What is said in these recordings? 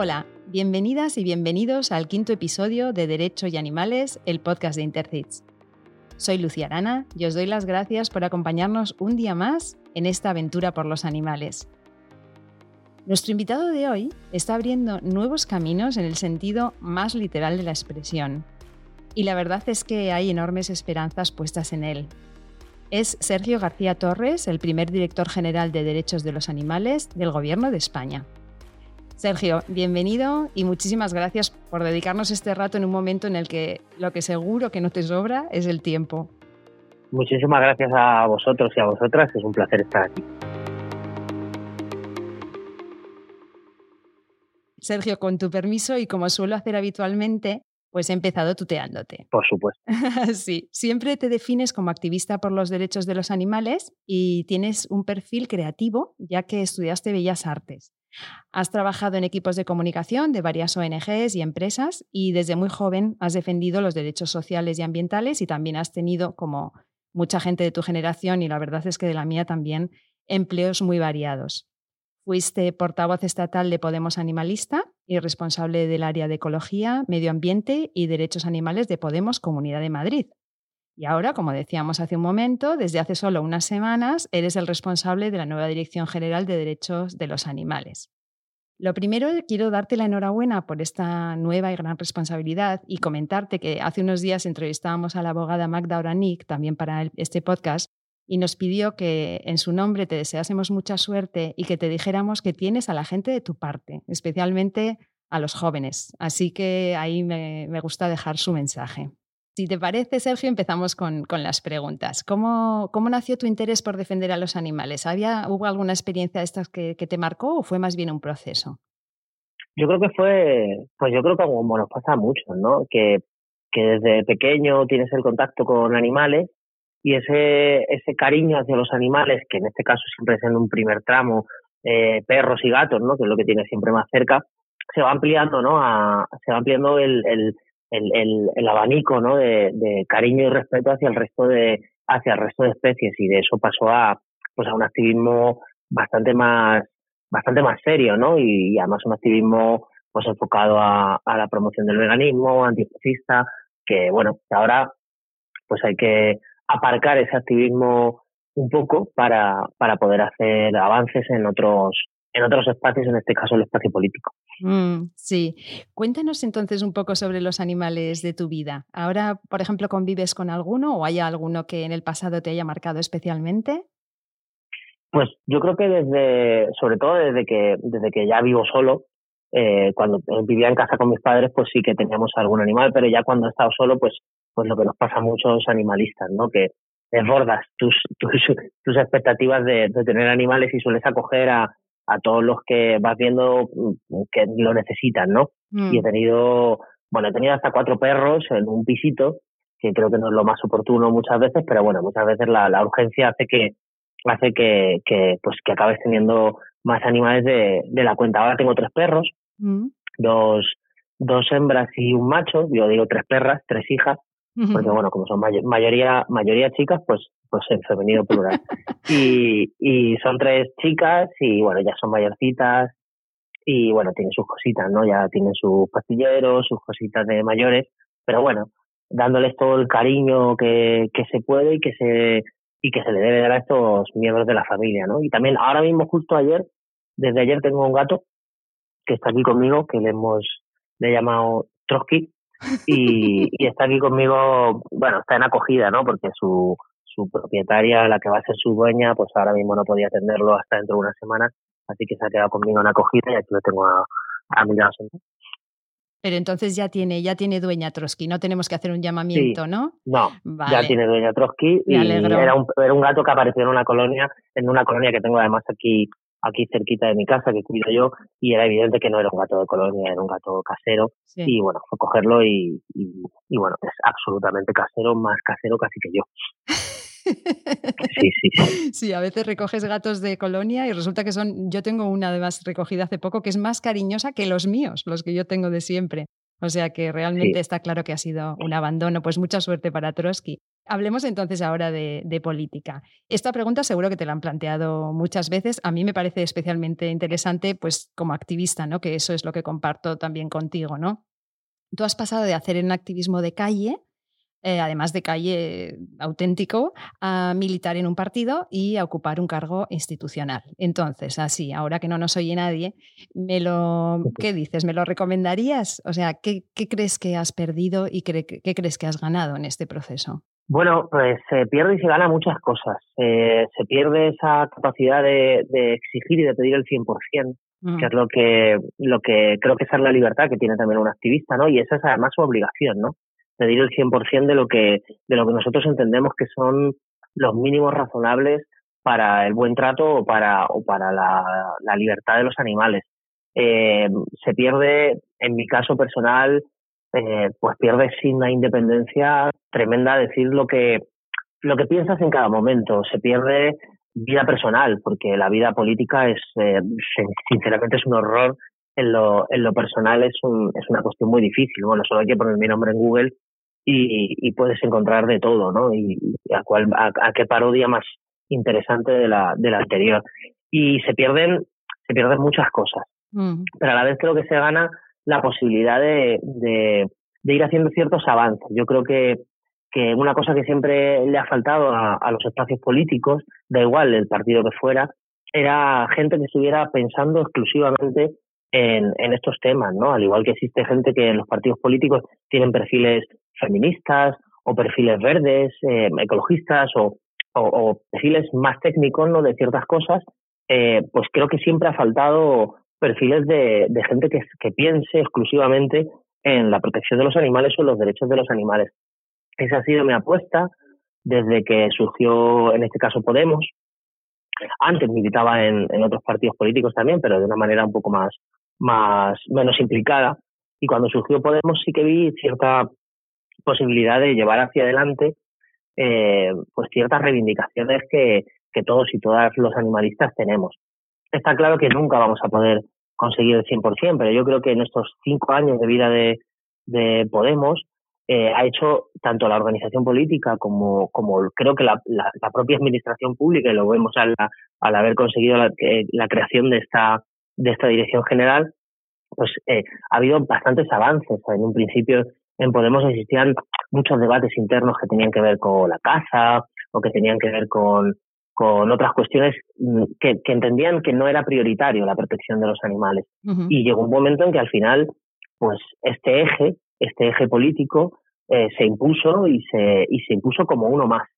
Hola, bienvenidas y bienvenidos al quinto episodio de Derecho y Animales, el podcast de Intercits. Soy Lucía Arana y os doy las gracias por acompañarnos un día más en esta aventura por los animales. Nuestro invitado de hoy está abriendo nuevos caminos en el sentido más literal de la expresión. Y la verdad es que hay enormes esperanzas puestas en él. Es Sergio García Torres, el primer director general de Derechos de los Animales del Gobierno de España. Sergio, bienvenido y muchísimas gracias por dedicarnos este rato en un momento en el que lo que seguro que no te sobra es el tiempo. Muchísimas gracias a vosotros y a vosotras, es un placer estar aquí. Sergio, con tu permiso y como suelo hacer habitualmente, pues he empezado tuteándote. Por supuesto. sí, siempre te defines como activista por los derechos de los animales y tienes un perfil creativo, ya que estudiaste Bellas Artes. Has trabajado en equipos de comunicación de varias ONGs y empresas y desde muy joven has defendido los derechos sociales y ambientales y también has tenido, como mucha gente de tu generación y la verdad es que de la mía también, empleos muy variados. Fuiste portavoz estatal de Podemos Animalista y responsable del área de Ecología, Medio Ambiente y Derechos Animales de Podemos Comunidad de Madrid. Y ahora, como decíamos hace un momento, desde hace solo unas semanas eres el responsable de la nueva Dirección General de Derechos de los Animales. Lo primero, quiero darte la enhorabuena por esta nueva y gran responsabilidad y comentarte que hace unos días entrevistábamos a la abogada Magda Oranik, también para este podcast, y nos pidió que en su nombre te deseásemos mucha suerte y que te dijéramos que tienes a la gente de tu parte, especialmente a los jóvenes. Así que ahí me, me gusta dejar su mensaje. Si te parece, Sergio, empezamos con, las preguntas. ¿Cómo, ¿Cómo, nació tu interés por defender a los animales? ¿Había, ¿Hubo alguna experiencia de estas que, te marcó o fue más bien un proceso? Yo creo que fue, pues yo creo que como nos pasa mucho, ¿no? Que, que desde pequeño tienes el contacto con animales y ese, ese cariño hacia los animales, que en este caso siempre es en un primer tramo, eh, perros y gatos, ¿no? Que es lo que tienes siempre más cerca, se va ampliando, ¿no? A, se va ampliando el el, el, el abanico ¿no? de, de, cariño y respeto hacia el resto de hacia el resto de especies y de eso pasó a pues a un activismo bastante más bastante más serio no y, además un activismo pues enfocado a, a la promoción del veganismo antiespecista que bueno ahora pues hay que aparcar ese activismo un poco para, para poder hacer avances en otros en otros espacios, en este caso el espacio político. Mm, sí. Cuéntanos entonces un poco sobre los animales de tu vida. ¿Ahora, por ejemplo, convives con alguno o hay alguno que en el pasado te haya marcado especialmente? Pues yo creo que desde, sobre todo desde que, desde que ya vivo solo, eh, cuando vivía en casa con mis padres, pues sí que teníamos algún animal, pero ya cuando he estado solo, pues, pues lo que nos pasa a muchos animalistas, ¿no? Que desbordas tus, tus, tus expectativas de, de tener animales y sueles acoger a, a todos los que vas viendo mm, que lo necesitan, ¿no? Y he mm. tenido, bueno, he tenido hasta cuatro perros en un pisito, que creo que no es lo más oportuno muchas veces, pero bueno, muchas veces la, la urgencia hace que hace que, que, pues que acabes teniendo más animales de, de la cuenta. Ahora tengo tres perros, mm. dos, dos hembras y un macho, yo digo tres perras, tres hijas, porque bueno, como son mayoría, mayoría chicas, pues, pues en femenino plural. y, y son tres chicas y bueno, ya son mayorcitas y bueno, tienen sus cositas, ¿no? Ya tienen sus pastilleros, sus cositas de mayores, pero bueno, dándoles todo el cariño que, que se puede y que se y que se le debe dar a estos miembros de la familia, ¿no? Y también ahora mismo, justo ayer, desde ayer tengo un gato que está aquí conmigo, que le hemos le he llamado Trotsky, y, y está aquí conmigo, bueno, está en acogida, ¿no? Porque su, su propietaria, la que va a ser su dueña, pues ahora mismo no podía atenderlo hasta dentro de unas semanas, así que se ha quedado conmigo en acogida y aquí lo tengo a, a mi lado. Pero entonces ya tiene, ya tiene dueña Trotsky, no tenemos que hacer un llamamiento, ¿no? No, ya tiene dueña Trotsky y era un, era un gato que apareció en una colonia, en una colonia que tengo además aquí aquí cerquita de mi casa que cuido yo y era evidente que no era un gato de colonia, era un gato casero y bueno, fue cogerlo y, y, bueno, es absolutamente casero, más casero casi que yo. Sí, sí, sí. Sí, a veces recoges gatos de colonia y resulta que son, yo tengo una además recogida hace poco que es más cariñosa que los míos, los que yo tengo de siempre. O sea que realmente está claro que ha sido un abandono. Pues mucha suerte para Trotsky. Hablemos entonces ahora de, política. Esta pregunta seguro que te la han planteado muchas veces. A mí me parece especialmente interesante, pues como activista, ¿no? Que eso es lo que comparto también contigo, ¿no? Tú has pasado de hacer un activismo de calle eh, además de calle auténtico, a militar en un partido y a ocupar un cargo institucional. Entonces, así, ahora que no nos oye nadie, me lo, ¿qué dices? ¿Me lo recomendarías? O sea, ¿qué, crees que has perdido y qué, crees que has ganado en este proceso? Bueno, pues se pierde y se gana muchas cosas. Eh, se pierde esa capacidad de, exigir y de pedir el 100%, que mm. es lo que, lo que creo que esa es la libertad que tiene también un activista, ¿no? Y esa es además su obligación, ¿no? Pedir el 100% de lo que de lo que nosotros entendemos que son los mínimos razonables para el buen trato o para o para la, libertad de los animales. Eh, se pierde, en mi caso personal, eh, pues pierdes sin una independencia tremenda decir lo que lo que piensas en cada momento. Se pierde vida personal, porque la vida política es, eh, sinceramente, es un horror. En lo, en lo personal es, un, es una cuestión muy difícil. Bueno, solo hay que poner mi nombre en Google y, puedes encontrar de todo, ¿no? Y a, cuál, a, qué parodia más interesante de la, de la anterior. Y se pierden, se pierden muchas cosas. Mm. Pero a la vez creo que se gana la posibilidad de, de, ir haciendo ciertos avances. Yo creo que, que una cosa que siempre le ha faltado a, a los espacios políticos, da igual el partido que fuera, era gente que estuviera pensando exclusivamente en, en estos temas, ¿no? Al igual que existe gente que en los partidos políticos tienen perfiles feministas o perfiles verdes, eh, ecologistas o, perfiles más técnicos ¿no? de ciertas cosas, eh, pues creo que siempre ha faltado perfiles de, gente que, que piense exclusivamente en la protección de los animales o los derechos de los animales. Esa ha sido mi apuesta desde que surgió, en este caso, Podemos. Antes militaba en, en otros partidos políticos también, pero de una manera un poco más, más menos implicada. Y cuando surgió Podemos sí que vi cierta posibilidad de llevar hacia adelante eh, pues ciertas reivindicaciones que, que todos y todas los animalistas tenemos. Está claro que nunca vamos a poder conseguir el 100%, pero yo creo que en estos cinco años de vida de, de Podemos eh, ha hecho tanto la organización política como, como creo que la, la, propia administración pública, y lo vemos al, al haber conseguido la, la, creación de esta, de esta dirección general, pues eh, ha habido bastantes avances. En un principio en Podemos existían muchos debates internos que tenían que ver con la caza o que tenían que ver con, con otras cuestiones mm, que, que, entendían que no era prioritario la protección de los animales. Y llegó un momento en que al final, pues este eje, este eje político, eh, se impuso y se, y se impuso como uno más.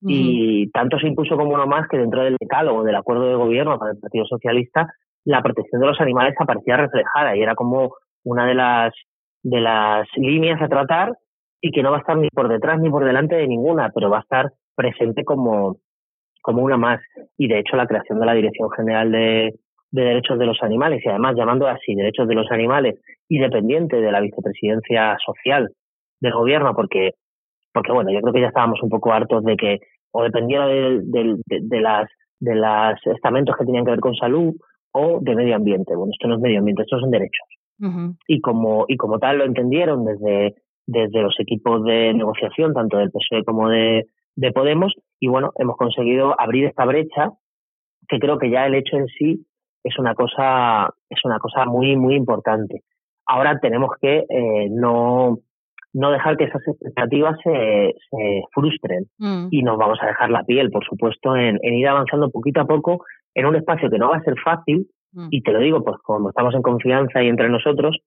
Y tanto se impuso como uno más que dentro del decálogo del acuerdo de gobierno para el Partido Socialista, la protección de los animales aparecía reflejada y era como una de las de las líneas a tratar y que no va a estar ni por detrás ni por delante de ninguna, pero va a estar presente como, como una más. Y de hecho la creación de la Dirección General de, de Derechos de los Animales y además llamando así Derechos de los Animales y dependiente de la vicepresidencia social del gobierno, porque, porque bueno, yo creo que ya estábamos un poco hartos de que o dependiera de, de, de, las de los estamentos que tenían que ver con salud o de medio ambiente. Bueno, esto no es medio ambiente, estos son derechos y, como, y como tal lo entendieron desde, desde los equipos de negociación, tanto del PSOE como de, de Podemos, y bueno, hemos conseguido abrir esta brecha que creo que ya el hecho en sí es una cosa, es una cosa muy, muy importante. Ahora tenemos que eh, no, no dejar que esas expectativas se, se frustren mm. y nos vamos a dejar la piel, por supuesto, en, en, ir avanzando poquito a poco en un espacio que no va a ser fácil, Mm. Y te lo digo, pues como estamos en confianza y entre nosotros,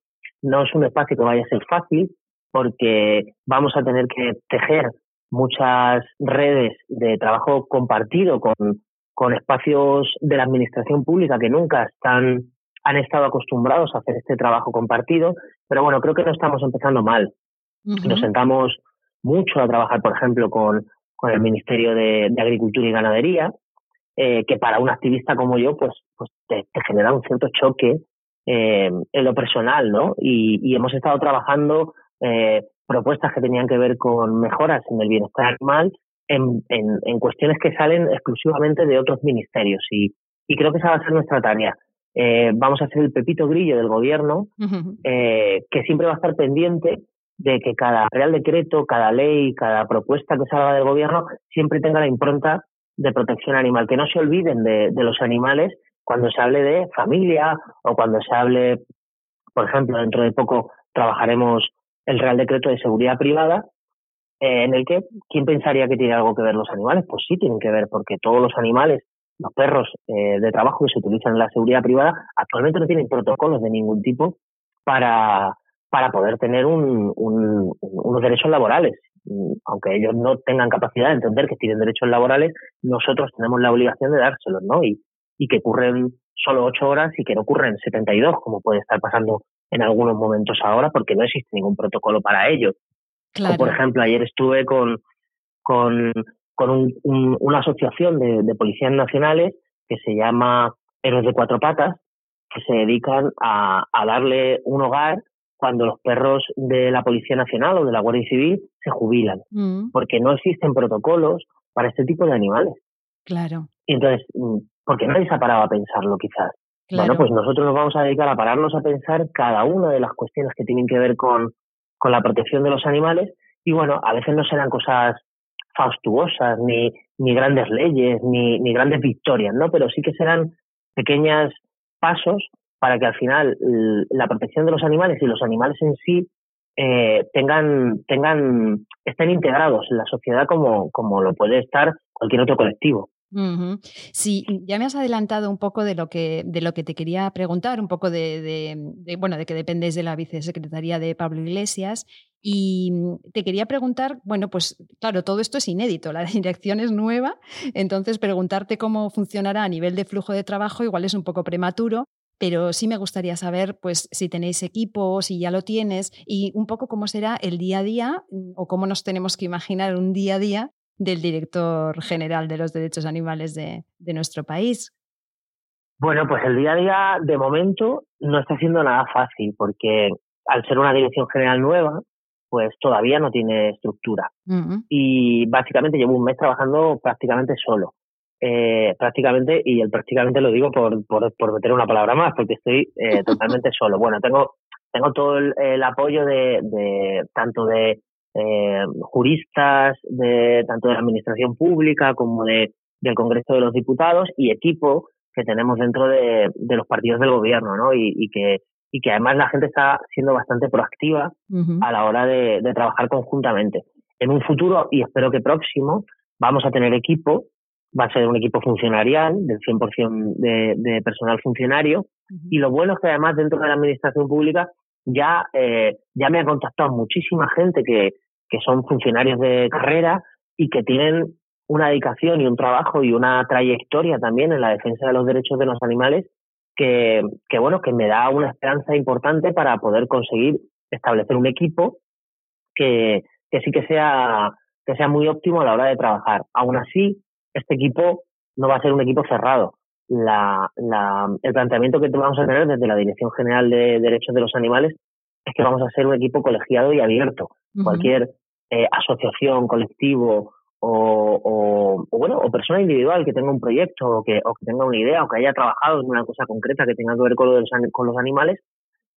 no es un espacio que vaya a ser fácil porque vamos a tener que tejer muchas redes de trabajo compartido con, con espacios de la administración pública que nunca están, han estado acostumbrados a hacer este trabajo compartido, pero bueno, creo que no estamos empezando mal. Nos sentamos mucho a trabajar, por ejemplo, con, con el Ministerio de Agricultura y Ganadería, eh, que para un activista como yo, pues, pues te, genera un cierto choque eh, en lo personal, ¿no? Y, hemos estado trabajando eh, propuestas que tenían que ver con mejoras en el bienestar animal en, en, en cuestiones que salen exclusivamente de otros ministerios. Y, y creo que esa va a ser nuestra tarea. eh, vamos a ser el pepito grillo del gobierno, eh, que siempre va a estar pendiente de que cada real decreto, cada ley, cada propuesta que salga del gobierno siempre tenga la impronta de protección animal, que no se olviden de, los animales cuando se hable de familia o cuando se hable, por ejemplo, dentro de poco trabajaremos el Real Decreto de Seguridad Privada, eh, en el que, ¿quién pensaría que tiene algo que ver los animales? Pues sí, tienen que ver, porque todos los animales, los perros eh, de trabajo que se utilizan en la seguridad privada, actualmente no tienen protocolos de ningún tipo para, para poder tener un, unos derechos laborales. Aunque ellos no tengan capacidad de entender que tienen derechos laborales, nosotros tenemos la obligación de dárselos, ¿no? Y, que ocurren solo ocho horas y que no ocurren 72, como puede estar pasando en algunos momentos ahora, porque no existe ningún protocolo para ello. Por ejemplo, ayer estuve con, con, con una asociación de, de policías nacionales que se llama Héroes de Cuatro Patas, que se dedican a, a darle un hogar cuando los perros de la Policía Nacional o de la Guardia Civil se jubilan, mm. porque no existen protocolos para este tipo de animales. Claro. Y entonces, mm, porque nadie se ha parado a pensarlo quizás. Bueno, pues nosotros nos vamos a dedicar a pararnos a pensar cada una de las cuestiones que tienen que ver con, con la protección de los animales y bueno, a veces no serán cosas faustuosas, ni, ni grandes leyes, ni, ni grandes victorias, ¿no? Pero sí que serán pequeños pasos para que al final la protección de los animales y los animales en sí eh, tengan, tengan, estén integrados en la sociedad como, como lo puede estar cualquier otro colectivo. Sí, ya me has adelantado un poco de lo que, de lo que te quería preguntar, un poco de, bueno, de que dependes de la vicesecretaría de Pablo Iglesias. Y te quería preguntar, bueno, pues claro, todo esto es inédito, la dirección es nueva, entonces preguntarte cómo funcionará a nivel de flujo de trabajo igual es un poco prematuro, pero sí me gustaría saber pues si tenéis equipo, si ya lo tienes y un poco cómo será el día a día mm, o cómo nos tenemos que imaginar un día a día del director general de los derechos animales de, nuestro país. Bueno, pues el día a día de momento no está siendo nada fácil porque al ser una dirección general nueva, pues todavía no tiene estructura. Y básicamente llevo un mes trabajando prácticamente solo eh, prácticamente, y el prácticamente lo digo por, por, por meter una palabra más, porque estoy eh, totalmente solo. Bueno, tengo, tengo todo el, apoyo de, de, tanto de eh, juristas, de tanto de la administración pública como de, del Congreso de los Diputados y equipo que tenemos dentro de, de los partidos del gobierno, ¿no? Y, y, que y que además la gente está siendo bastante proactiva a la hora de, de trabajar conjuntamente. En un futuro, y espero que próximo, vamos a tener equipo va a ser un equipo funcionarial del 100% de, de personal funcionario y lo bueno es que además dentro de la administración pública ya, eh, ya me ha contactado muchísima gente que, que son funcionarios de carrera y que tienen una dedicación y un trabajo y una trayectoria también en la defensa de los derechos de los animales que, que bueno, que me da una esperanza importante para poder conseguir establecer un equipo que, que sí que sea, que sea muy óptimo a la hora de trabajar. Aún así, este equipo no va a ser un equipo cerrado. La, la, el planteamiento que vamos a tener desde la Dirección General de Derechos de los Animales es que vamos a ser un equipo colegiado y abierto. Cualquier eh, asociación, colectivo o, o, bueno o persona individual que tenga un proyecto o que, o que tenga una idea o que haya trabajado en una cosa concreta que tenga que ver con, los, con los animales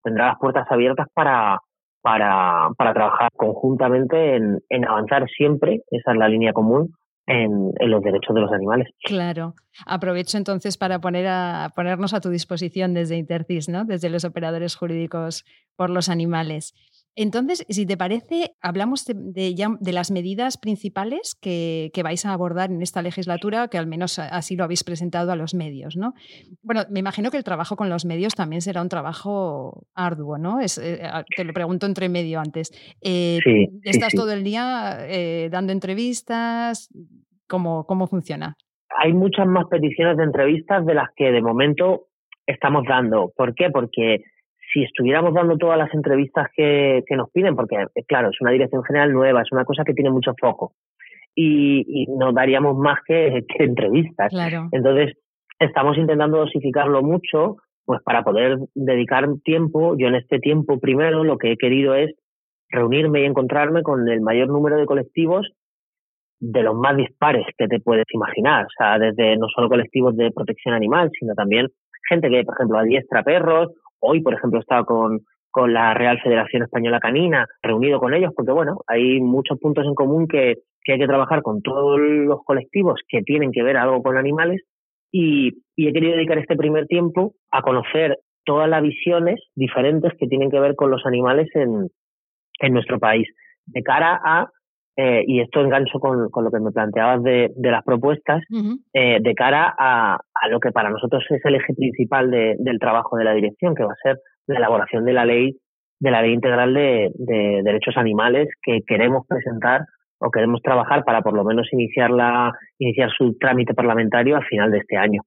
tendrá las puertas abiertas para, para, para trabajar conjuntamente en, en avanzar siempre, esa es la línea común, en, los derechos de los animales. Claro. Aprovecho entonces para poner a, ponernos a tu disposición desde Intercis, ¿no? desde los operadores jurídicos por los animales. Entonces, si te parece, hablamos de, de, las medidas principales que, vais a abordar en esta legislatura, que al menos así lo habéis presentado a los medios, ¿no? Bueno, me imagino que el trabajo con los medios también será un trabajo arduo, ¿no? Es, eh, te lo pregunto entre medio antes. Eh, ¿Estás todo el día eh, dando entrevistas? ¿Cómo, ¿Cómo funciona? Hay muchas más peticiones de entrevistas de las que de momento estamos dando. ¿Por qué? Porque si estuviéramos dando todas las entrevistas que, nos piden, porque claro, es una dirección general nueva, es una cosa que tiene mucho foco y, no daríamos más que, entrevistas. Entonces, estamos intentando dosificarlo mucho, pues para poder dedicar tiempo. Yo en este tiempo primero lo que he querido es reunirme y encontrarme con el mayor número de colectivos de los más dispares que te puedes imaginar, o sea, desde no solo colectivos de protección animal, sino también gente que, por ejemplo, adiestra perros. Hoy, por ejemplo, he estado con, con la Real Federación Española Canina, reunido con ellos, porque bueno, hay muchos puntos en común que, que hay que trabajar con todos los colectivos que tienen que ver algo con animales y, y he querido dedicar este primer tiempo a conocer todas las visiones diferentes que tienen que ver con los animales en, en nuestro país, de cara a eh, y esto engancho con, con, lo que me planteabas de, de las propuestas, eh, de cara a, a, lo que para nosotros es el eje principal de, del trabajo de la dirección, que va a ser la elaboración de la ley, de la ley integral de, de derechos animales que queremos presentar o queremos trabajar para por lo menos iniciar la, iniciar su trámite parlamentario a final de este año.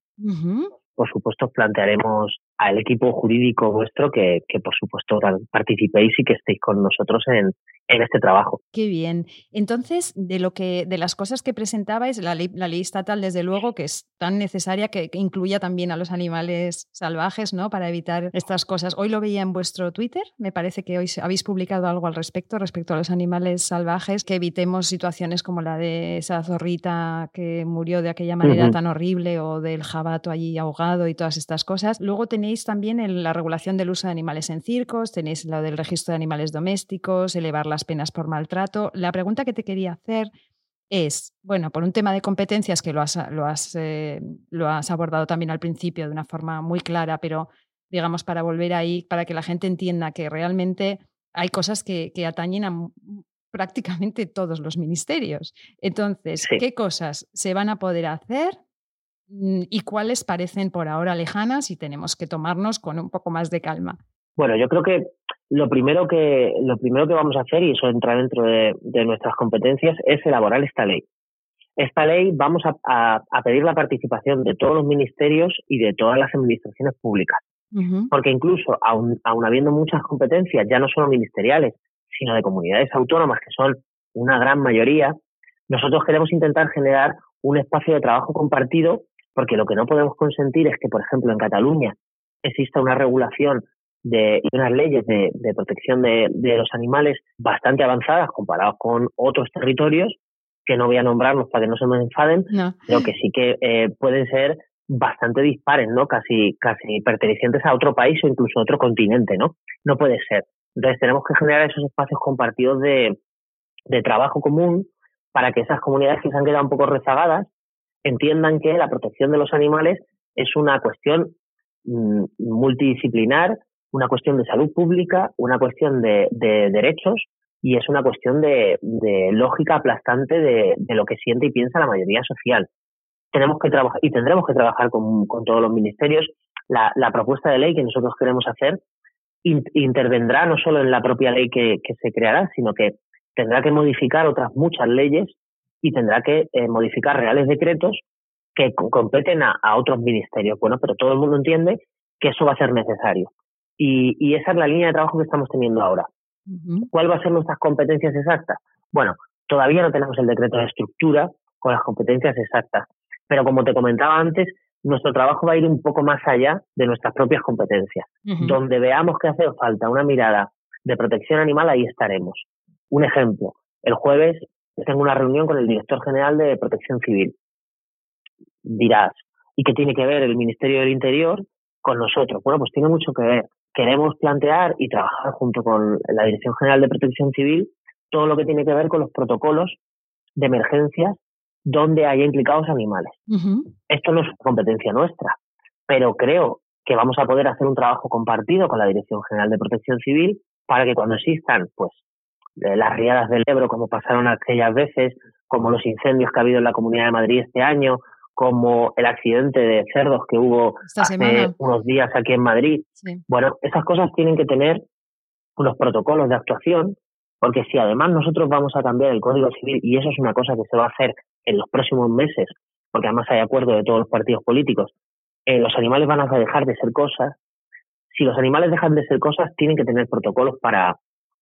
Por supuesto, plantearemos al equipo jurídico vuestro que, que, por supuesto, participéis y que estéis con nosotros en, en este trabajo. Qué bien. Entonces, de lo que, de las cosas que presentabais, la ley, la ley estatal, desde luego, que es tan necesaria que, incluya también a los animales salvajes, ¿no? Para evitar estas cosas. Hoy lo veía en vuestro Twitter, me parece que hoy habéis publicado algo al respecto, respecto a los animales salvajes, que evitemos situaciones como la de esa zorrita que murió de aquella manera tan horrible o del jabato allí ahogado y todas estas cosas. Luego tenéis también la regulación del uso de animales en circos, tenéis lo del registro de animales domésticos, elevar las penas por maltrato. La pregunta que te quería hacer es, bueno, por un tema de competencias que lo has, lo has, eh, lo has abordado también al principio de una forma muy clara, pero digamos para volver ahí, para que la gente entienda que realmente hay cosas que, que atañen a prácticamente todos los ministerios. Entonces, ¿qué cosas se van a poder hacer Mm, y cuáles parecen por ahora lejanas y tenemos que tomarnos con un poco más de calma? Bueno, yo creo que lo primero que lo primero que vamos a hacer y eso entra dentro de, nuestras competencias es elaborar esta ley. Esta ley vamos a, pedir la participación de todos los ministerios y de todas las administraciones públicas, porque incluso aun, aun habiendo muchas competencias, ya no solo ministeriales, sino de comunidades autónomas que son una gran mayoría, nosotros queremos intentar generar un espacio de trabajo compartido porque lo que no podemos consentir es que, por ejemplo, en Cataluña exista una regulación de, y unas leyes de, protección de, los animales bastante avanzadas comparados con otros territorios, que no voy a nombrarlos para que no se me enfaden, pero que sí que eh, pueden ser bastante dispares, ¿no? Casi, casi pertenecientes a otro país o incluso a otro continente, ¿no? No puede ser. Entonces tenemos que generar esos espacios compartidos de, de trabajo común para que esas comunidades que se han quedado un poco rezagadas entiendan que la protección de los animales es una cuestión mm, multidisciplinar, una cuestión de salud pública, una cuestión de, derechos y es una cuestión de, lógica aplastante de, lo que siente y piensa la mayoría social. Tenemos que trabajar y tendremos que trabajar con, todos los ministerios. La, propuesta de ley que nosotros queremos hacer intervendrá no solo en la propia ley que se creará, sino que tendrá que modificar otras muchas leyes y tendrá que eh, modificar reales decretos que competen a, otros ministerios. Bueno, pero todo el mundo entiende que eso va a ser necesario. Y, esa es la línea de trabajo que estamos teniendo ahora. ¿Cuál va a ser nuestras competencias exactas? Bueno, todavía no tenemos el decreto de estructura con las competencias exactas, pero como te comentaba antes, nuestro trabajo va a ir un poco más allá de nuestras propias competencias. Donde veamos que hace falta una mirada de protección animal, ahí estaremos. Un ejemplo, el jueves tengo una reunión con el director general de Protección Civil. Dirás, ¿y qué tiene que ver el Ministerio del Interior con nosotros? Bueno, pues tiene mucho que ver. Queremos plantear y trabajar junto con la Dirección General de Protección Civil todo lo que tiene que ver con los protocolos de emergencias donde haya implicados animales. Esto no es competencia nuestra, pero creo que vamos a poder hacer un trabajo compartido con la Dirección General de Protección Civil para que cuando existan pues las riadas del Ebro, como pasaron aquellas veces, como los incendios que ha habido en la Comunidad de Madrid este año, como el accidente de cerdos que hubo hace unos días aquí en Madrid. Bueno, esas cosas tienen que tener unos protocolos de actuación, porque si además nosotros vamos a cambiar el Código Civil, y eso es una cosa que se va a hacer en los próximos meses, porque además hay acuerdo de todos los partidos políticos, eh, los animales van a dejar de ser cosas. Si los animales dejan de ser cosas, tienen que tener protocolos para,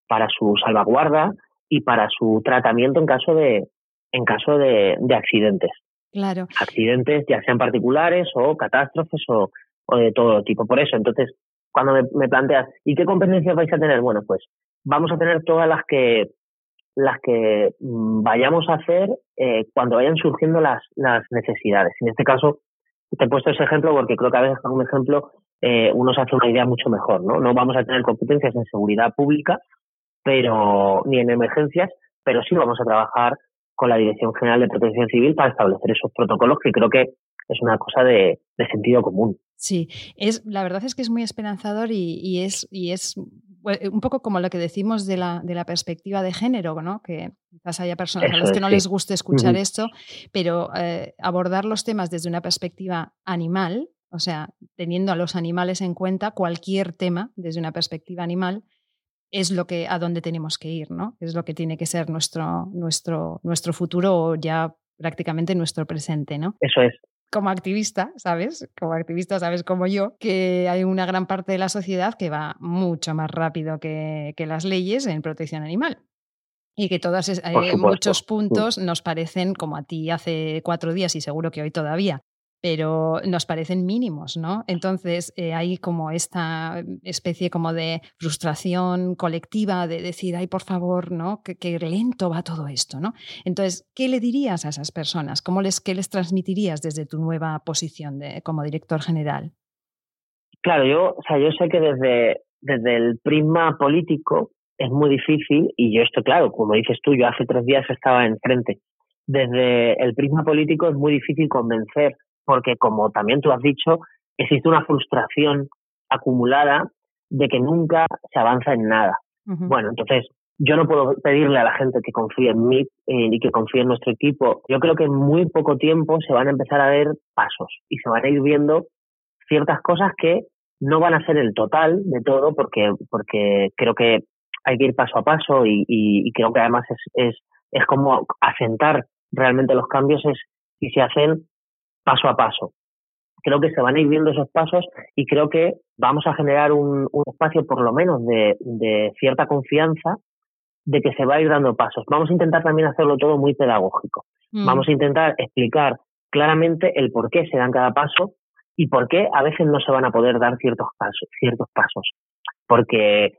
para su salvaguarda y para su tratamiento en caso de, en caso de, accidentes. Claro. Accidentes ya sean particulares o catástrofes o, o de todo tipo. Por eso, entonces, cuando me, planteas, ¿y qué competencias vais a tener? Bueno, pues vamos a tener todas las que las que mm, vayamos a hacer eh, cuando vayan surgiendo las, las necesidades. En este caso, te he puesto ese ejemplo porque creo que a veces con un ejemplo eh, uno se hace una idea mucho mejor, ¿no? No vamos a tener competencias en seguridad pública, pero ni en emergencias, pero sí vamos a trabajar con la Dirección General de Protección Civil para establecer esos protocolos que creo que es una cosa de, sentido común. Sí, es, la verdad es que es muy esperanzador y, es, y es un poco como lo que decimos de la, de la perspectiva de género, ¿no? que quizás haya personas a las que no les guste escuchar esto, pero eh, abordar los temas desde una perspectiva animal, o sea, teniendo a los animales en cuenta, cualquier tema desde una perspectiva animal, es lo que a dónde tenemos que ir, ¿no? Es lo que tiene que ser nuestro, nuestro, nuestro futuro o ya prácticamente nuestro presente, ¿no? Eso es. Como activista, ¿sabes? Como activista, sabes como yo, que hay una gran parte de la sociedad que va mucho más rápido que, que las leyes en protección animal. Y que todos eh, muchos mm. puntos nos parecen, como a ti hace cuatro días y seguro que hoy todavía, pero nos parecen mínimos, ¿no? Entonces eh, hay como esta especie como de frustración colectiva de decir, ay, por favor, ¿no? Qué, lento va todo esto, ¿no? Entonces, ¿qué le dirías a esas personas? ¿Cómo les, ¿Qué les transmitirías desde tu nueva posición de, como director general? Claro, yo, o sea, yo sé que desde, desde el prisma político es muy difícil, y yo esto, claro, como dices tú, yo hace tres días estaba enfrente. Desde el prisma político es muy difícil convencer porque como también tú has dicho, existe una frustración acumulada de que nunca se avanza en nada. Bueno, entonces yo no puedo pedirle a la gente que confíe en mí eh, y que confíe en nuestro equipo. Yo creo que en muy poco tiempo se van a empezar a ver pasos y se van a ir viendo ciertas cosas que no van a ser el total de todo porque, porque creo que hay que ir paso a paso y, creo que además es, es, es como asentar realmente los cambios es si se hacen paso a paso. Creo que se van a ir viendo esos pasos y creo que vamos a generar un, espacio por lo menos de, cierta confianza de que se va a ir dando pasos. Vamos a intentar también hacerlo todo muy pedagógico. Mm. Vamos a intentar explicar claramente el por qué se dan cada paso y por qué a veces no se van a poder dar ciertos pasos, ciertos pasos. Porque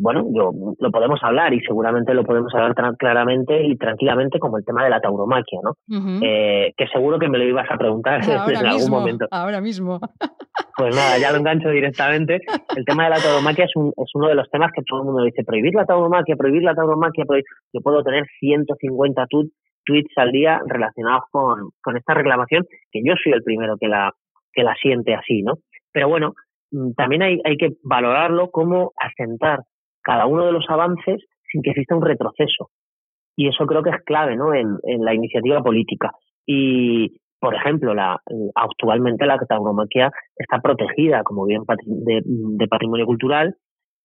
bueno, yo lo podemos hablar y seguramente lo podemos hablar claramente y tranquilamente como el tema de la tauromaquia, ¿no? Eh, que seguro que me lo ibas a preguntar en algún momento. Ahora mismo. Pues nada, ya lo engancho directamente. El tema de la tauromaquia es, un, es uno de los temas que todo el mundo dice, prohibir la tauromaquia, prohibir la tauromaquia, yo puedo tener 150 tweets al día relacionados con, con esta reclamación, que yo soy el primero que la, que la siente así, ¿no? Pero bueno, mm, también hay, hay que valorarlo como asentar cada uno de los avances sin que exista un retroceso. Y eso creo que es clave ¿no? en, la iniciativa política. Y, por ejemplo, la, actualmente la tauromaquia está protegida como bien de, patrimonio cultural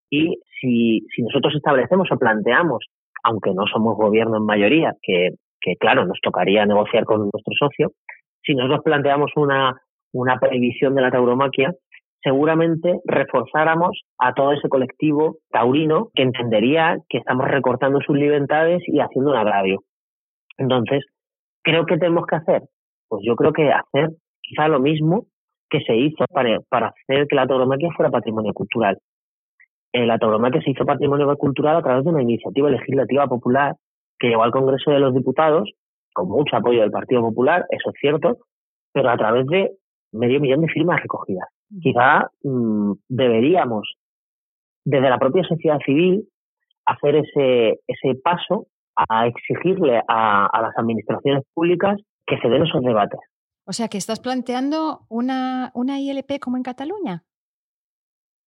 y si, si nosotros establecemos o planteamos, aunque no somos gobierno en mayoría, que, que claro, nos tocaría negociar con nuestro socio, si nosotros planteamos una, una prohibición de la tauromaquia, seguramente reforzáramos a todo ese colectivo taurino que entendería que estamos recortando sus libertades y haciendo un agravio. Entonces, creo que tenemos que hacer, pues yo creo que hacer quizá lo mismo que se hizo para, hacer que la tauromaquia fuera patrimonio cultural. Eh, la tauromaquia se hizo patrimonio cultural a través de una iniciativa legislativa popular que llegó al Congreso de los Diputados con mucho apoyo del Partido Popular, eso es cierto, pero a través de medio millón de firmas recogidas. Quizá mm, deberíamos, desde la propia sociedad civil, hacer ese, ese paso a exigirle a, las administraciones públicas que se den esos debates. O sea, que estás planteando una, una ILP como en Cataluña.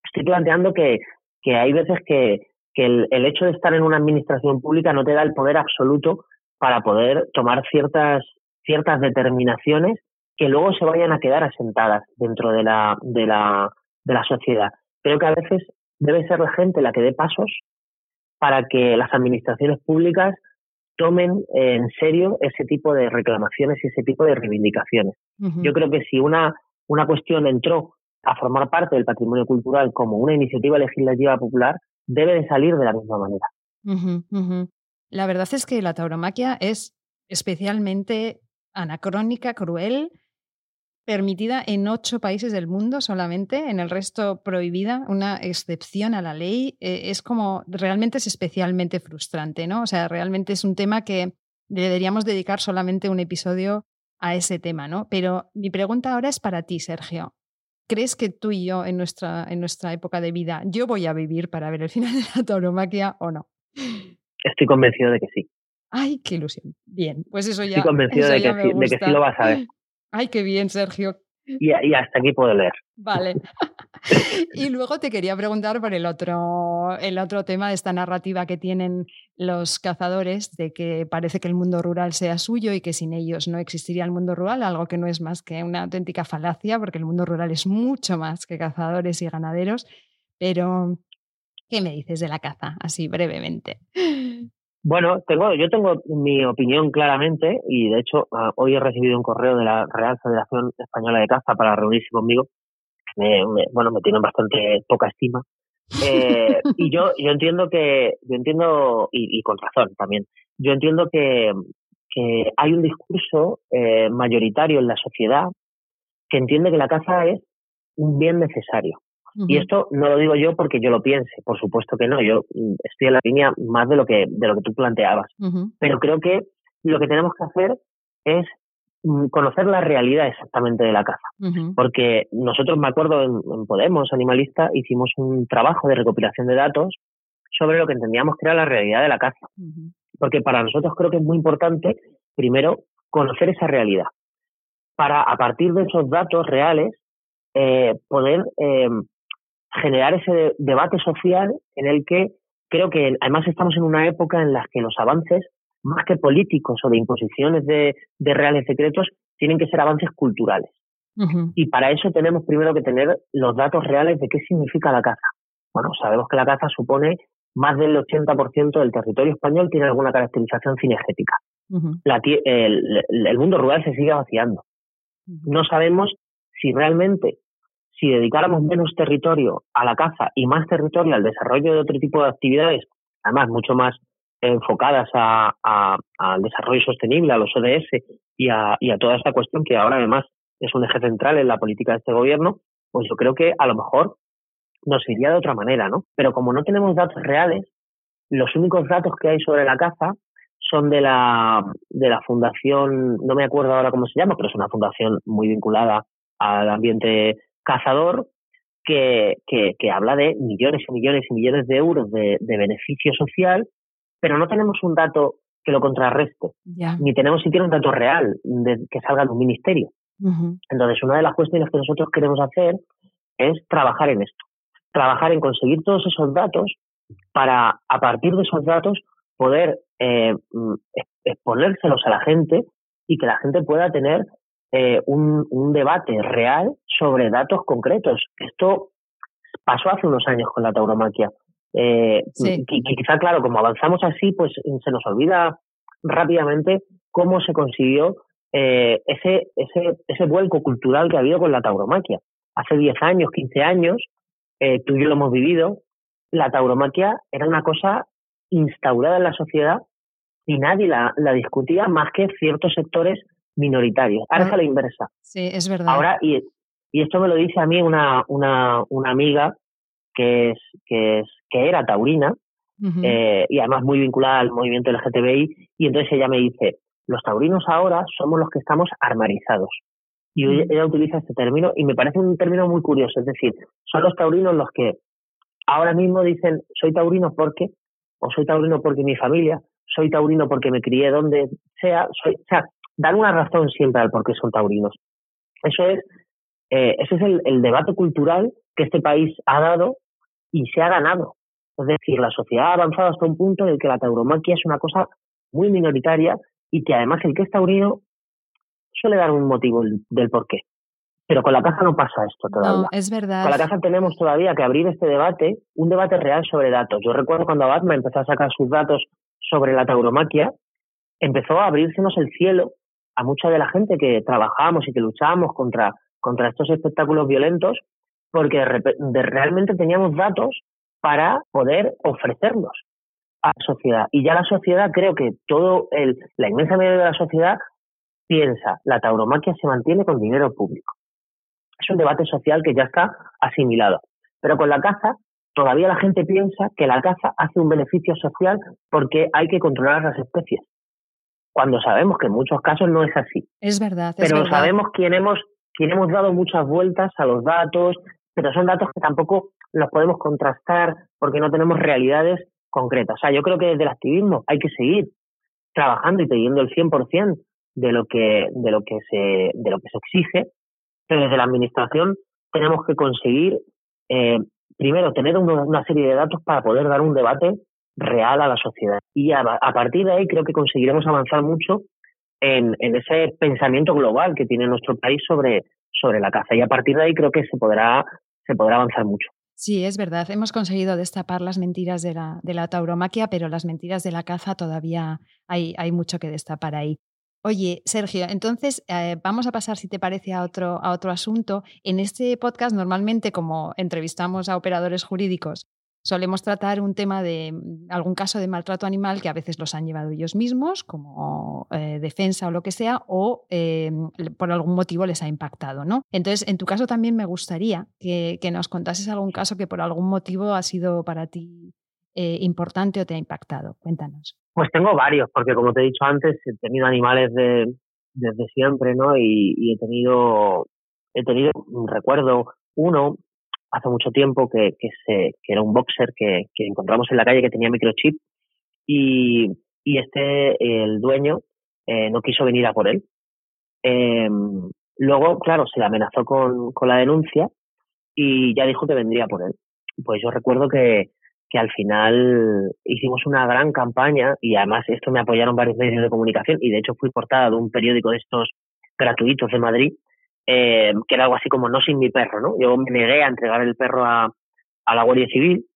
Estoy planteando que, que hay veces que, que el, el, hecho de estar en una administración pública no te da el poder absoluto para poder tomar ciertas, ciertas determinaciones que luego se vayan a quedar asentadas dentro de la, de la, de la sociedad. Creo que a veces debe ser la gente la que dé pasos para que las administraciones públicas tomen en serio ese tipo de reclamaciones y ese tipo de reivindicaciones. Yo creo que si una, una cuestión entró a formar parte del patrimonio cultural como una iniciativa legislativa popular, debe de salir de la misma manera. La verdad es que la tauromaquia es especialmente anacrónica, cruel, permitida en ocho países del mundo solamente, en el resto prohibida, una excepción a la ley, eh, es como realmente es especialmente frustrante, ¿no? O sea, realmente es un tema que deberíamos dedicar solamente un episodio a ese tema, ¿no? Pero mi pregunta ahora es para ti, Sergio. ¿Crees que tú y yo en nuestra, en nuestra época de vida, yo voy a vivir para ver el final de la tauromaquia o no? Estoy convencido de que sí. Ay, qué ilusión. Bien, pues eso ya. Estoy convencido de, que sí, de que sí lo vas a ver. Ay, qué bien, Sergio. Y, y hasta aquí puedo leer. Vale. y luego te quería preguntar por el otro, el otro tema de esta narrativa que tienen los cazadores de que parece que el mundo rural sea suyo y que sin ellos no existiría el mundo rural, algo que no es más que una auténtica falacia, porque el mundo rural es mucho más que cazadores y ganaderos. Pero, ¿qué me dices de la caza? Así brevemente. Bueno, tengo, yo tengo mi opinión claramente y de hecho ah, hoy he recibido un correo de la Real Federación Española de Caza para reunirse conmigo me, bueno, me tienen bastante poca estima. Eh, y yo, yo entiendo que, yo entiendo, y, con razón también, yo entiendo que, que hay un discurso eh, mayoritario en la sociedad que entiende que la caza es un bien necesario. Y esto no lo digo yo porque yo lo piense, por supuesto que no, yo mm, estoy en la línea más de lo que, de lo que tú planteabas. Pero creo que lo que tenemos que hacer es Mm, conocer la realidad exactamente de la caza. Porque nosotros, me acuerdo, en, Podemos, Animalista, hicimos un trabajo de recopilación de datos sobre lo que entendíamos que era la realidad de la caza. Porque para nosotros creo que es muy importante, primero, conocer esa realidad. Para, a partir de esos datos reales, eh, poder eh, generar ese debate social en el que creo que además estamos en una época en la que los avances más que políticos o de imposiciones de, reales secretos, tienen que ser avances culturales. Y para eso tenemos primero que tener los datos reales de qué significa la caza. Bueno, sabemos que la caza supone más del 80% del territorio español tiene alguna caracterización cinegética. el, mundo rural se sigue vaciando. No sabemos si realmente, si dedicáramos menos territorio a la caza y más territorio al desarrollo de otro tipo de actividades, además mucho más enfocadas a, al desarrollo sostenible, a los ODS y a, y a toda esta cuestión que ahora además es un eje central en la política de este gobierno, pues yo creo que a lo mejor nos iría de otra manera, ¿no? Pero como no tenemos datos reales, los únicos datos que hay sobre la caza son de la, de la fundación, no me acuerdo ahora cómo se llama, pero es una fundación muy vinculada al ambiente cazador, que, que, que habla de millones y millones y millones de euros de, de beneficio social pero no tenemos un dato que lo contrarreste, ni tenemos siquiera un dato real de, que salga de un ministerio. Entonces, una de las cuestiones que nosotros queremos hacer es trabajar en esto, trabajar en conseguir todos esos datos para, a partir de esos datos, poder eh, mm, exponérselos a la gente y que la gente pueda tener eh, un, un debate real sobre datos concretos. Esto pasó hace unos años con la tauromaquia. Eh, quizá, claro, como avanzamos así, pues se nos olvida rápidamente cómo se consiguió eh, ese, ese, ese vuelco cultural que ha habido con la tauromaquia. Hace 10 años, 15 años, eh, tú y yo lo hemos vivido, la tauromaquia era una cosa instaurada en la sociedad y nadie la, la discutía más que ciertos sectores minoritarios. Ahora es a la inversa. Sí, es verdad. Ahora, y, y esto me lo dice a mí una, una, una amiga que es, que es, que era taurina, eh, y además muy vinculada al movimiento LGTBI, y entonces ella me dice, los taurinos ahora somos los que estamos armarizados. Y ella utiliza este término y me parece un término muy curioso, es decir, son los taurinos los que ahora mismo dicen, soy taurino porque, o soy taurino porque mi familia, soy taurino porque me crié donde sea, soy, o sea, dan una razón siempre al por qué son taurinos. Eso es, eh, ese es el, el, debate cultural que este país ha dado y se ha ganado. Es decir, la sociedad ha avanzado hasta un punto en el que la tauromaquia es una cosa muy minoritaria y que además el que es taurino suele dar un motivo del por qué. Pero con la caza no pasa esto todavía. No, es verdad. Con la caza tenemos todavía que abrir este debate, un debate real sobre datos. Yo recuerdo cuando Abatma empezó a sacar sus datos sobre la tauromaquia, empezó a abrirsenos el cielo a mucha de la gente que trabajábamos y que luchábamos contra, contra estos espectáculos violentos porque de, realmente teníamos datos para poder ofrecerlos a la sociedad. Y ya la sociedad, creo que todo el, la inmensa mayoría de la sociedad piensa, la tauromaquia se mantiene con dinero público. Es un debate social que ya está asimilado. Pero con la caza, todavía la gente piensa que la caza hace un beneficio social porque hay que controlar las especies. Cuando sabemos que en muchos casos no es así. Es verdad. pero sabemos quién hemos, quién hemos dado muchas vueltas a los datos, pero son datos que tampoco los podemos contrastar porque no tenemos realidades concretas. O sea, yo creo que desde el activismo hay que seguir trabajando y pidiendo el 100% de lo que de lo que se de lo que se exige, pero desde la administración tenemos que conseguir eh, primero tener una, serie de datos para poder dar un debate real a la sociedad y a, partir de ahí creo que conseguiremos avanzar mucho en, ese pensamiento global que tiene nuestro país sobre sobre la caza y a partir de ahí creo que se podrá se podrá avanzar mucho. Sí, es verdad. Hemos conseguido destapar las mentiras de la, tauromaquia, pero las mentiras de la caza todavía hay, hay mucho que destapar ahí. Oye, Sergio, entonces eh, vamos a pasar, si te parece, a otro, a otro asunto. En este podcast, normalmente, como entrevistamos a operadores jurídicos, solemos tratar un tema de mm, algún caso de maltrato animal que a veces los han llevado ellos mismos, como eh, defensa o lo que sea, o eh, por algún motivo les ha impactado, ¿no? Entonces, en tu caso también me gustaría que, nos contases algún caso que por algún motivo ha sido para ti eh, importante o te ha impactado. Cuéntanos. Pues tengo varios, porque como te he dicho antes, he tenido animales de, desde siempre, ¿no? Y, y he tenido, he tenido, recuerdo uno hace mucho tiempo que, se, que era un boxer que, encontramos en la calle que tenía microchip y, este, el dueño, eh, no quiso venir a por él. Eh, luego, claro, se le amenazó con, con la denuncia y ya dijo que vendría por él. Pues yo recuerdo que al final hicimos una gran campaña y además esto me apoyaron varios medios de comunicación y de hecho fui portada de un periódico de estos gratuitos de Madrid eh, que era algo así como no sin mi perro, ¿no? Yo me negué a entregar el perro a, la Guardia Civil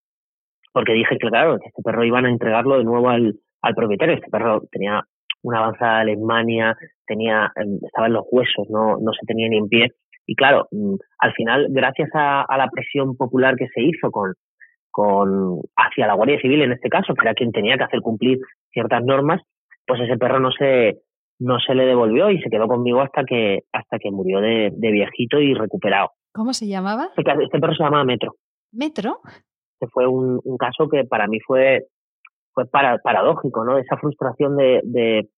porque dije que, claro, este perro iban a entregarlo de nuevo al, al propietario. Este perro tenía una avanzada alemania, tenía, em, estaba en los huesos, no, no se tenía ni en pie. Y claro, mm, al final, gracias a, a la presión popular que se hizo con, con hacia la Guardia Civil en este caso, que era quien tenía que hacer cumplir ciertas normas, pues ese perro no se no se le devolvió y se quedó conmigo hasta que hasta que murió de, viejito y recuperado. ¿Cómo se llamaba? Este, este, perro se llama Metro. ¿Metro? Este fue un, un caso que para mí fue fue para, paradójico, ¿no? Esa frustración de, de,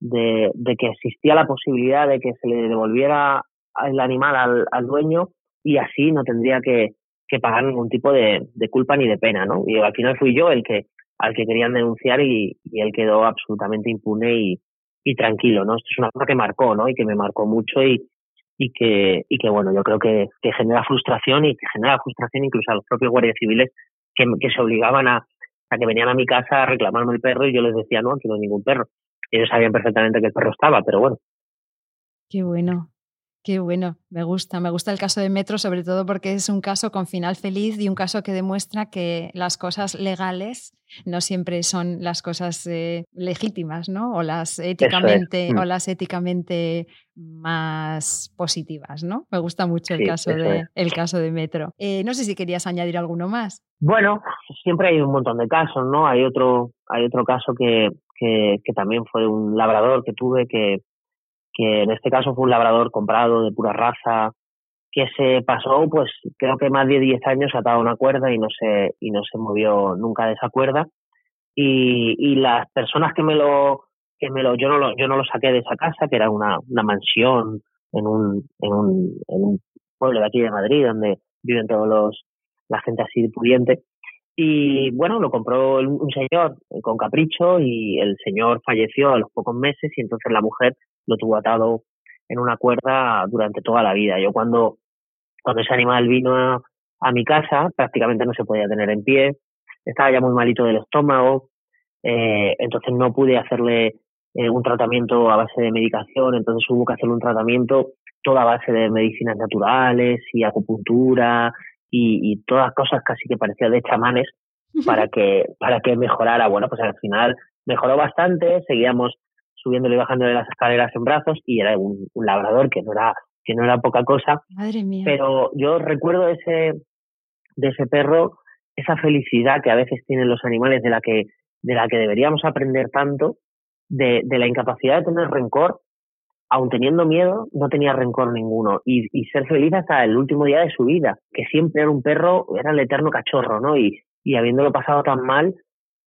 de, que existía la posibilidad de que se le devolviera el animal al, al dueño y así no tendría que, que pagar ningún tipo de, de, culpa ni de pena, ¿no? Y al final fui yo el que al que querían denunciar y, y él quedó absolutamente impune y, y tranquilo, ¿no? Esto es una cosa que marcó, ¿no? Y que me marcó mucho y, y que, y que bueno, yo creo que, que genera frustración y que genera frustración incluso a los propios guardias civiles que, que se obligaban a, a que venían a mi casa a reclamarme el perro y yo les decía, no, aquí no hay ningún perro. Ellos sabían perfectamente que el perro estaba, pero bueno. Qué bueno. Qué bueno, me gusta, me gusta el caso de Metro, sobre todo porque es un caso con final feliz y un caso que demuestra que las cosas legales no siempre son las cosas eh, legítimas, ¿no? O las éticamente, o mm. las éticamente más positivas, ¿no? Me gusta mucho el caso de el caso de Metro. Eh, no sé si querías añadir alguno más. Bueno, siempre hay un montón de casos, ¿no? Hay otro, hay otro caso que, que, que también fue un labrador que tuve que que en este caso fue un labrador comprado de pura raza, que se pasó, pues creo que más de 10 años atado a una cuerda y no se, y no se movió nunca de esa cuerda. Y, y las personas que me lo, que me lo, yo no lo, yo no lo saqué de esa casa, que era una, una mansión en un, en un, en un pueblo de aquí de Madrid, donde viven todos los, la gente así pudiente. Y bueno, lo compró un señor con capricho y el señor falleció a los pocos meses y entonces la mujer lo tuvo atado en una cuerda durante toda la vida. Yo cuando, cuando ese animal vino a, mi casa prácticamente no se podía tener en pie, estaba ya muy malito del estómago, eh, entonces no pude hacerle eh, un tratamiento a base de medicación, entonces hubo que hacerle un tratamiento toda a base de medicinas naturales y acupuntura y, y todas cosas casi que parecían de chamanes para que, para que mejorara. Bueno, pues al final mejoró bastante, seguíamos subiéndole y bajándole las escaleras en brazos y era un, labrador que no era, que no era poca cosa. Madre mía. Pero yo recuerdo ese, de ese perro, esa felicidad que a veces tienen los animales de la que, de la que deberíamos aprender tanto, de, de la incapacidad de tener rencor aun teniendo miedo, no tenía rencor ninguno y, y, ser feliz hasta el último día de su vida, que siempre era un perro, era el eterno cachorro, ¿no? Y, y habiéndolo pasado tan mal,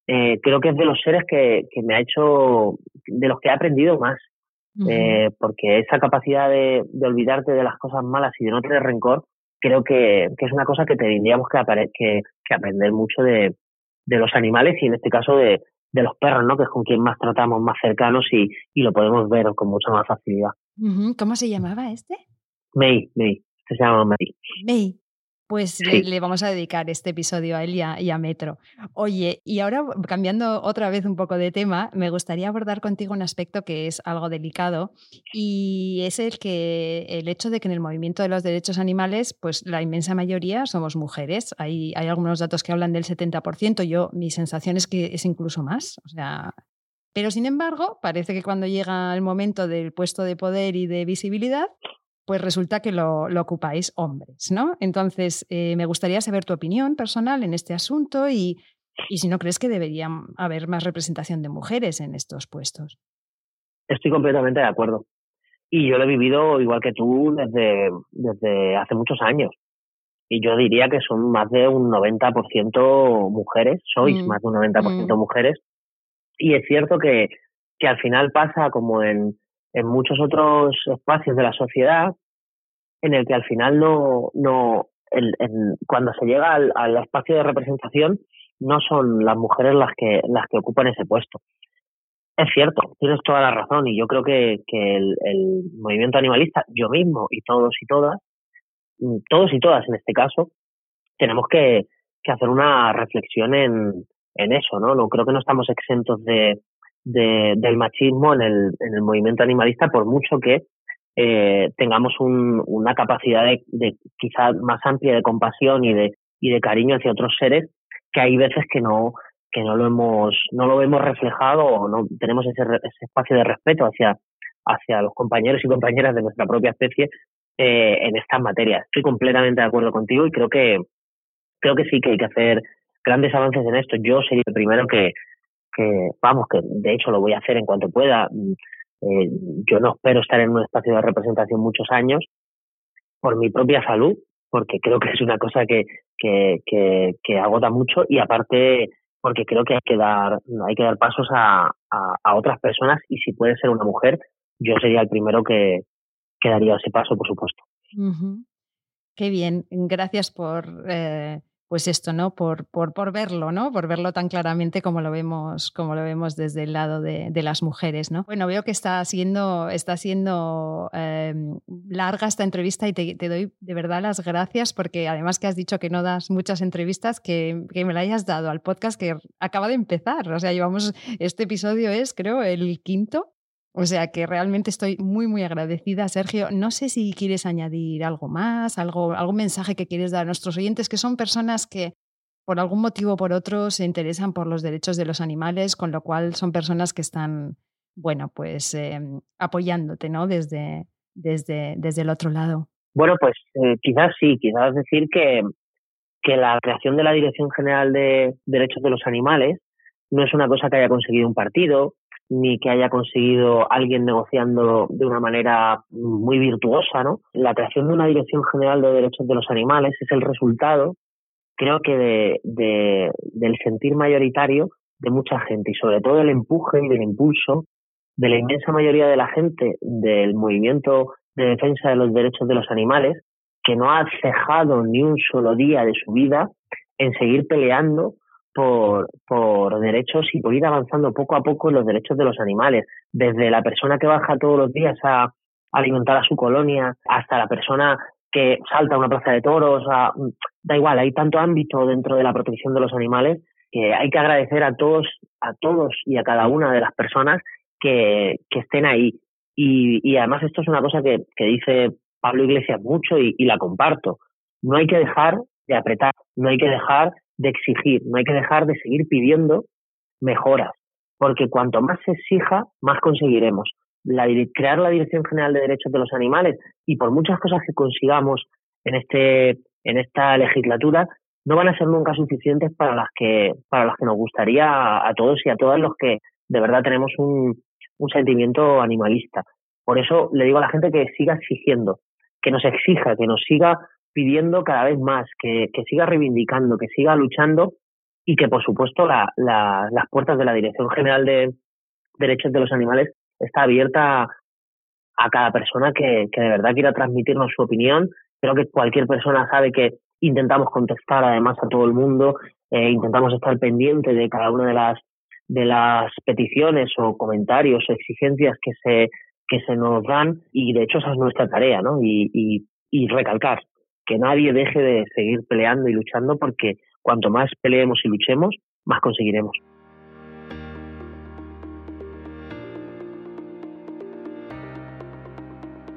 eh, creo que es de los seres que, que, me ha hecho, de los que he aprendido más. eh, porque esa capacidad de, de, olvidarte de las cosas malas y de no tener rencor, creo que, que es una cosa que tendríamos que, que, que aprender mucho de, de los animales y en este caso de, de los perros, ¿no? Que es con quien más tratamos, más cercanos y, y lo podemos ver con mucha más facilidad. ¿Cómo se llamaba este? May, May. Se llama May. May. Pues sí. le, le, vamos a dedicar este episodio a él y a, y a, Metro. Oye, y ahora cambiando otra vez un poco de tema, me gustaría abordar contigo un aspecto que es algo delicado y es el que el hecho de que en el movimiento de los derechos animales, pues la inmensa mayoría somos mujeres. Hay, hay algunos datos que hablan del 70%. Yo, mi sensación es que es incluso más. O sea, pero sin embargo, parece que cuando llega el momento del puesto de poder y de visibilidad, pues resulta que lo, lo ocupáis hombres, ¿no? Entonces, eh, me gustaría saber tu opinión personal en este asunto y, y si no crees que debería haber más representación de mujeres en estos puestos. Estoy completamente de acuerdo. Y yo lo he vivido igual que tú desde, desde hace muchos años. Y yo diría que son más de un 90% mujeres, sois mm. más de un 90% mm. mujeres. Y es cierto que, que al final pasa como en, en muchos otros espacios de la sociedad en el que al final no, no el, cuando se llega al, al, espacio de representación no son las mujeres las que las que ocupan ese puesto. Es cierto, tienes toda la razón y yo creo que, que el, el movimiento animalista, yo mismo y todos y todas, mm, todos y todas en este caso, tenemos que, que hacer una reflexión en, en eso, ¿no? No creo que no estamos exentos de, de, del machismo en el, en el movimiento animalista, por mucho que eh, tengamos un, una capacidad de, de quizá más amplia de compasión y de, y de cariño hacia otros seres, que hay veces que no, que no lo hemos, no lo vemos reflejado o no tenemos ese, ese espacio de respeto hacia, hacia los compañeros y compañeras de nuestra propia especie eh, en estas materias. Estoy completamente de acuerdo contigo y creo que creo que sí que hay que hacer grandes avances en esto. Yo sería el primero que, que, vamos, que de hecho lo voy a hacer en cuanto pueda. Eh, yo no espero estar en un espacio de representación muchos años por mi propia salud, porque creo que es una cosa que, que, que, que agota mucho y aparte porque creo que hay que dar, hay que dar pasos a, a, otras personas y si puede ser una mujer, yo sería el primero que, que daría ese paso, por supuesto. Uh. Qué bien, gracias por eh, pues esto, ¿no? Por, por, por, verlo, ¿no? Por verlo tan claramente como lo vemos, como lo vemos desde el lado de, de las mujeres, ¿no? Bueno, veo que está siendo, está siendo eh, larga esta entrevista y te, te, doy de verdad las gracias porque además que has dicho que no das muchas entrevistas, que, que, me la hayas dado al podcast que acaba de empezar. O sea, llevamos, este episodio es, creo, el quinto o sea que realmente estoy muy, muy agradecida, Sergio. No sé si quieres añadir algo más, algo, algún mensaje que quieres dar a nuestros oyentes, que son personas que por algún motivo o por otro se interesan por los derechos de los animales, con lo cual son personas que están, bueno, pues eh, apoyándote, ¿no? Desde, desde, desde el otro lado. Bueno, pues eh, quizás sí, quizás decir que, que la creación de la Dirección General de Derechos de los Animales no es una cosa que haya conseguido un partido, ni que haya conseguido alguien negociando de una manera muy virtuosa, ¿no? La creación de una Dirección General de Derechos de los Animales es el resultado, creo que, de, de, del sentir mayoritario de mucha gente y sobre todo del empuje y del impulso de la inmensa mayoría de la gente del movimiento de defensa de los derechos de los animales que no ha cejado ni un solo día de su vida en seguir peleando por, por derechos y por ir avanzando poco a poco en los derechos de los animales, desde la persona que baja todos los días a alimentar a su colonia hasta la persona que salta a una plaza de toros, a, da igual, hay tanto ámbito dentro de la protección de los animales que hay que agradecer a todos, a todos y a cada una de las personas que, estén ahí. Y, y además esto es una cosa que, dice Pablo Iglesias mucho y la comparto. No hay que dejar de apretar, no hay que dejar de exigir, no hay que dejar de seguir pidiendo mejoras, porque cuanto más se exija, más conseguiremos. La, crear la Dirección General de Derechos de los Animales y por muchas cosas que consigamos en este en esta legislatura no van a ser nunca suficientes para las que para las que nos gustaría a, a todos y a todas los que de verdad tenemos un, un sentimiento animalista. Por eso le digo a la gente que siga exigiendo, que nos exija, que nos siga pidiendo cada vez más, que, que siga reivindicando, que siga luchando y que por supuesto la, las puertas de la Dirección General de Derechos de los Animales está abierta a cada persona que, que de verdad quiera transmitirnos su opinión. Creo que cualquier persona sabe que intentamos contestar además a todo el mundo, eh, intentamos estar pendiente de cada una de las de las peticiones o comentarios o exigencias que se que se nos dan y de hecho esa es nuestra tarea, ¿no? Y, y, y recalcar que nadie deje de seguir peleando y luchando porque cuanto más peleemos y luchemos, más conseguiremos.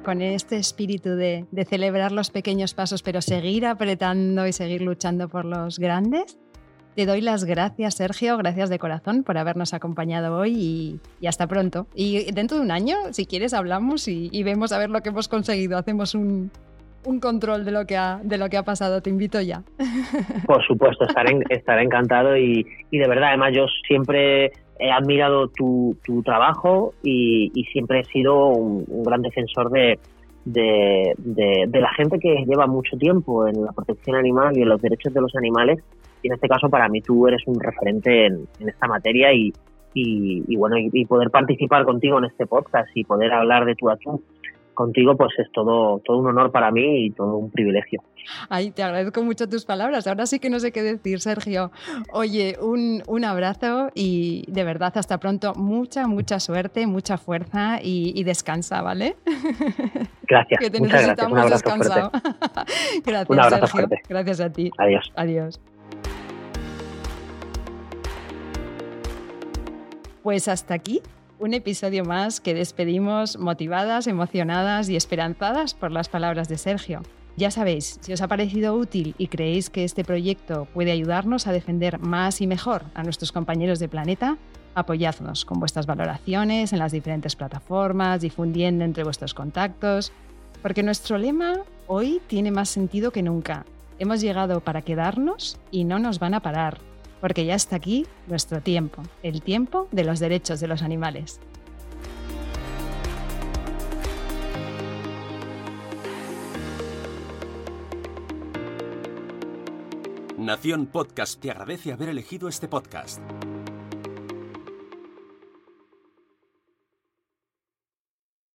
con este espíritu de, de, celebrar los pequeños pasos, pero seguir apretando y seguir luchando por los grandes. Te doy las gracias, Sergio, gracias de corazón por habernos acompañado hoy y, hasta pronto. Y dentro de un año, si quieres, hablamos y, y vemos a ver lo que hemos conseguido. Hacemos un, un control de lo que ha, de lo que ha pasado. Te invito ya. Por supuesto, estaré, estaré encantado y, y, de verdad, además yo siempre he admirado tu, tu trabajo y, y, siempre he sido un, gran defensor de, de, de, la gente que lleva mucho tiempo en la protección animal y en los derechos de los animales. Y en este caso, para mí, tú eres un referente en, esta materia y, y, bueno, y, poder participar contigo en este podcast y poder hablar de tú a contigo, pues es todo, todo un honor para mí y todo un privilegio. Ay, te agradezco mucho tus palabras. Ahora sí que no sé qué decir, Sergio. Oye, un, un abrazo y de verdad hasta pronto. Mucha, mucha suerte, mucha fuerza y, y descansa, ¿vale? Gracias. que te muchas necesitamos gracias. Un descansado. gracias, un abrazo Sergio. Fuerte. Gracias a ti. Adiós. Adiós. Pues hasta aquí un episodio más que despedimos motivadas, emocionadas y esperanzadas por las palabras de Sergio. Ya sabéis, si os ha parecido útil y creéis que este proyecto puede ayudarnos a defender más y mejor a nuestros compañeros de planeta, apoyadnos con vuestras valoraciones en las diferentes plataformas, difundiendo entre vuestros contactos, porque nuestro lema hoy tiene más sentido que nunca. Hemos llegado para quedarnos y no nos van a parar porque ya está aquí nuestro tiempo, el tiempo de los derechos de los animales. Nación Podcast te agradece haber elegido este podcast.